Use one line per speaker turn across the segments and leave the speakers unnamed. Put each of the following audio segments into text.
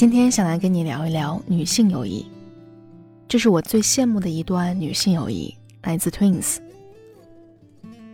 今天想来跟你聊一聊女性友谊，这是我最羡慕的一段女性友谊，来自 Twins。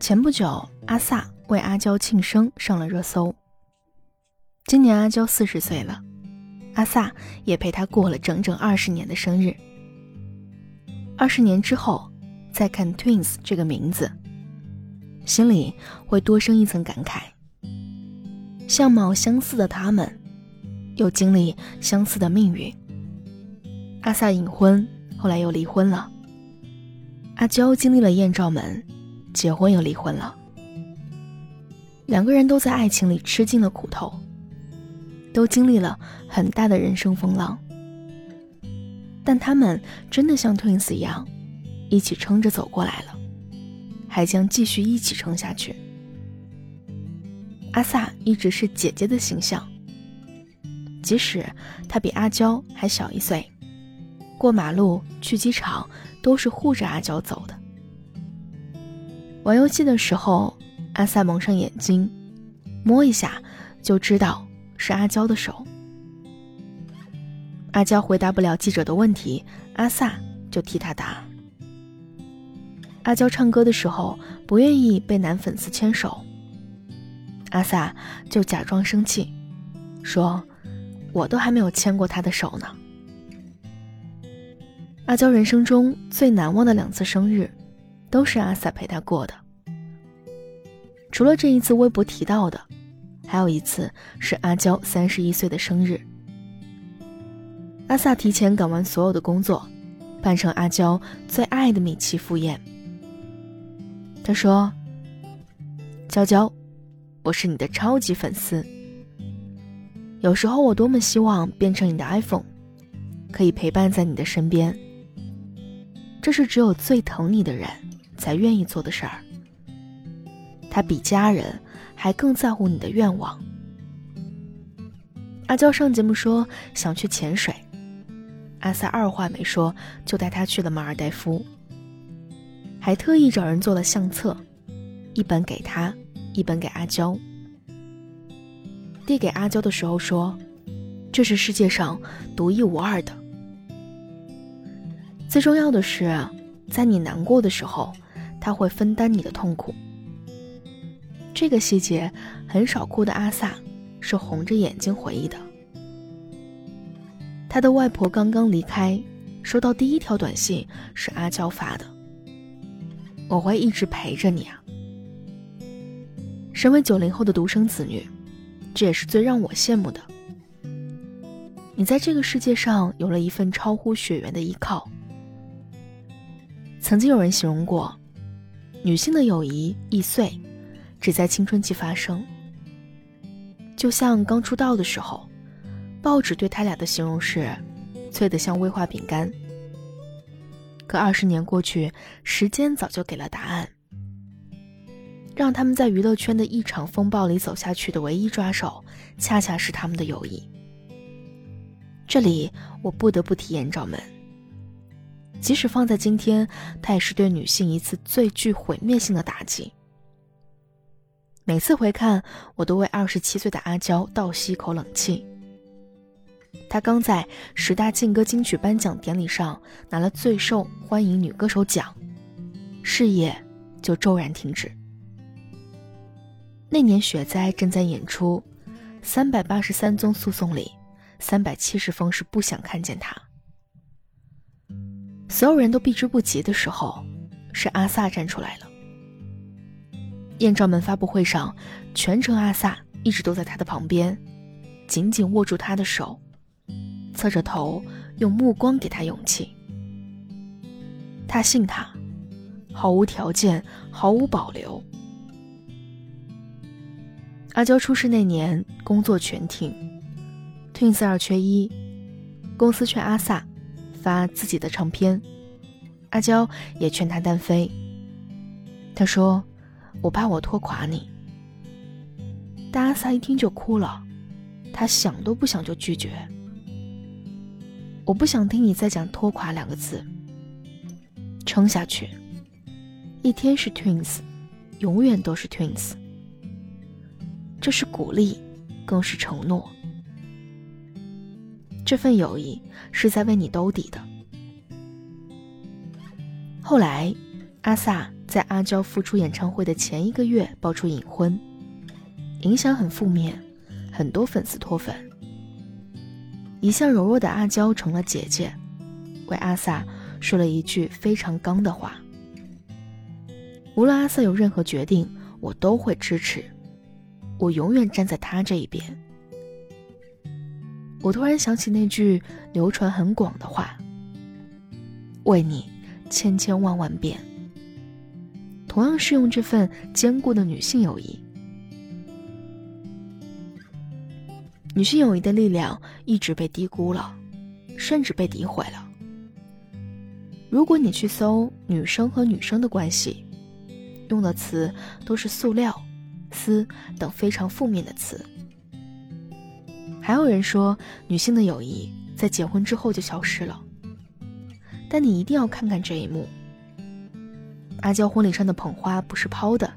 前不久，阿 sa 为阿娇庆生上了热搜。今年阿娇四十岁了，阿 sa 也陪她过了整整二十年的生日。二十年之后，再看 Twins 这个名字，心里会多生一层感慨。相貌相似的他们，又经历相似的命运。阿萨隐婚，后来又离婚了。阿娇经历了艳照门，结婚又离婚了。两个人都在爱情里吃尽了苦头，都经历了很大的人生风浪。但他们真的像 twins 一样，一起撑着走过来了，还将继续一起撑下去。阿萨一直是姐姐的形象，即使他比阿娇还小一岁，过马路、去机场都是护着阿娇走的。玩游戏的时候，阿萨蒙上眼睛，摸一下就知道是阿娇的手。阿娇回答不了记者的问题，阿萨就替她答。阿娇唱歌的时候不愿意被男粉丝牵手，阿萨就假装生气，说：“我都还没有牵过他的手呢。”阿娇人生中最难忘的两次生日，都是阿萨陪她过的。除了这一次微博提到的，还有一次是阿娇三十一岁的生日。阿萨提前赶完所有的工作，扮成阿娇最爱的米奇赴宴。他说：“娇娇，我是你的超级粉丝。有时候我多么希望变成你的 iPhone，可以陪伴在你的身边。这是只有最疼你的人才愿意做的事儿。他比家人还更在乎你的愿望。”阿娇上节目说想去潜水。阿 sa 二话没说，就带他去了马尔代夫，还特意找人做了相册，一本给他，一本给阿娇。递给阿娇的时候说：“这是世界上独一无二的。最重要的是，在你难过的时候，他会分担你的痛苦。”这个细节很少哭的阿萨是红着眼睛回忆的。他的外婆刚刚离开，收到第一条短信是阿娇发的：“我会一直陪着你啊。”身为九零后的独生子女，这也是最让我羡慕的。你在这个世界上有了一份超乎血缘的依靠。曾经有人形容过，女性的友谊易碎，只在青春期发生。就像刚出道的时候。报纸对他俩的形容是，脆得像威化饼干。可二十年过去，时间早就给了答案。让他们在娱乐圈的一场风暴里走下去的唯一抓手，恰恰是他们的友谊。这里我不得不提艳照门。即使放在今天，它也是对女性一次最具毁灭性的打击。每次回看，我都为二十七岁的阿娇倒吸一口冷气。她刚在十大劲歌金曲颁奖典礼上拿了最受欢迎女歌手奖，事业就骤然停止。那年雪灾正在演出，三百八十三宗诉讼里，三百七十封是不想看见他。所有人都避之不及的时候，是阿萨站出来了。艳照门发布会上，全程阿萨一直都在他的旁边，紧紧握住他的手。侧着头，用目光给他勇气。他信他，毫无条件，毫无保留。阿娇出事那年，工作全停，Twins 二缺一，公司劝阿 sa 发自己的唱片，阿娇也劝他单飞。他说：“我怕我拖垮你。”但阿 sa 一听就哭了，他想都不想就拒绝。我不想听你再讲“拖垮”两个字。撑下去，一天是 twins，永远都是 twins。这是鼓励，更是承诺。这份友谊是在为你兜底的。后来，阿萨在阿娇复出演唱会的前一个月爆出隐婚，影响很负面，很多粉丝脱粉。一向柔弱的阿娇成了姐姐，为阿萨说了一句非常刚的话：“无论阿萨有任何决定，我都会支持，我永远站在他这一边。”我突然想起那句流传很广的话：“为你。”千千万万遍，同样适用这份坚固的女性友谊。女性友谊的力量一直被低估了，甚至被诋毁了。如果你去搜女生和女生的关系，用的词都是塑料、丝等非常负面的词。还有人说，女性的友谊在结婚之后就消失了。但你一定要看看这一幕。阿娇婚礼上的捧花不是抛的，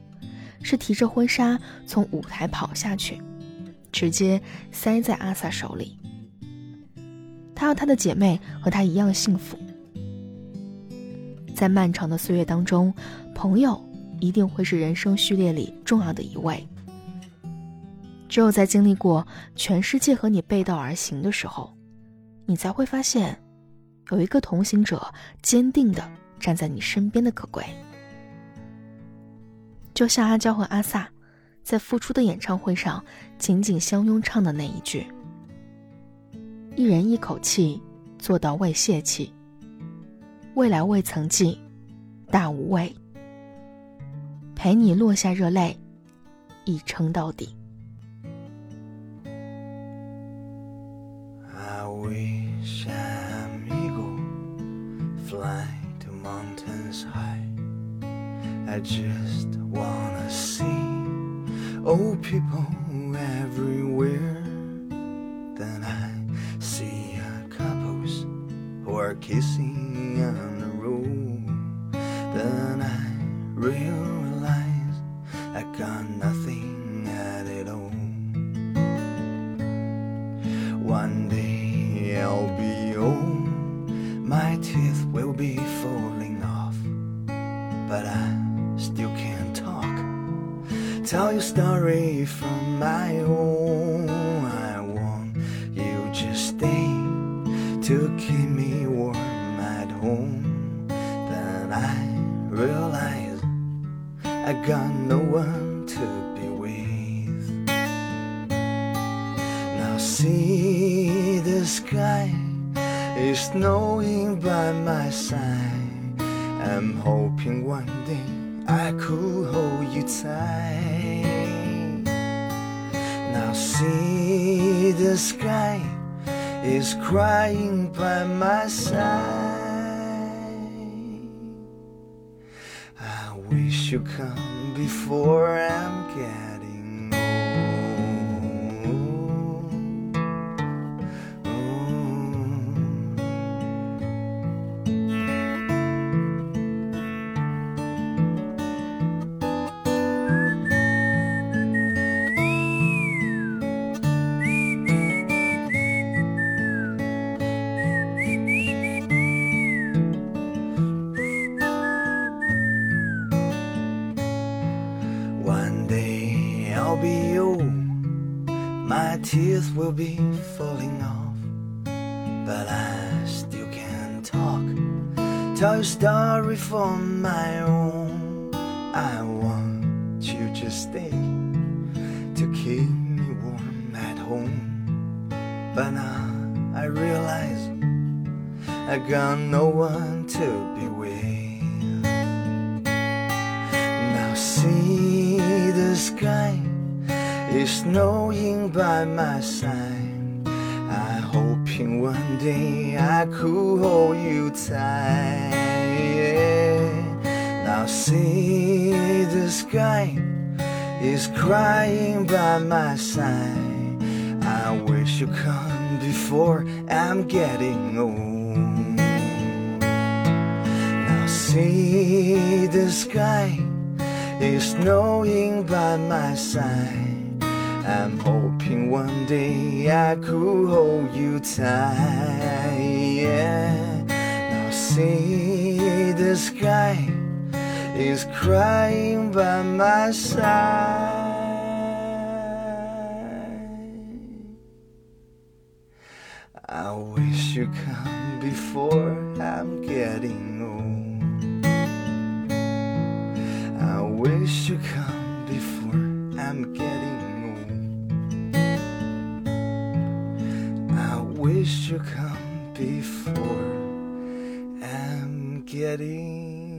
是提着婚纱从舞台跑下去，直接塞在阿萨手里。她和她的姐妹和她一样幸福。在漫长的岁月当中，朋友一定会是人生序列里重要的一位。只有在经历过全世界和你背道而行的时候，你才会发现。有一个同行者坚定的站在你身边的可贵，就像阿娇和阿萨在复出的演唱会上紧紧相拥唱的那一句：“一人一口气，做到未泄气。未来未曾尽，大无畏。陪你落下热泪，一撑到底。”
I wish I'm eagle, fly to mountains high. I just wanna see old people everywhere. Then I see a couples who are kissing on the road. Then I realize keep me warm at home. Then I realize I got no one to be with. Now see the sky is snowing by my side. I'm hoping one day I could hold you tight. Now see the sky is crying by my side. I wish you'd come before I'm tears will be falling off, but I still can't talk. Tell a story for my own. I want you to stay to keep me warm at home, but now I realize I got no one to be with. Now see the sky is snowing by my side. I hoping one day I could hold you tight. Now see the sky is crying by my side. I wish you come before I'm getting old. Now see the sky is snowing by my side. I'm hoping one day I could hold you tight. Yeah. Now see the sky is crying by my side. I wish you come before I'm getting old. getting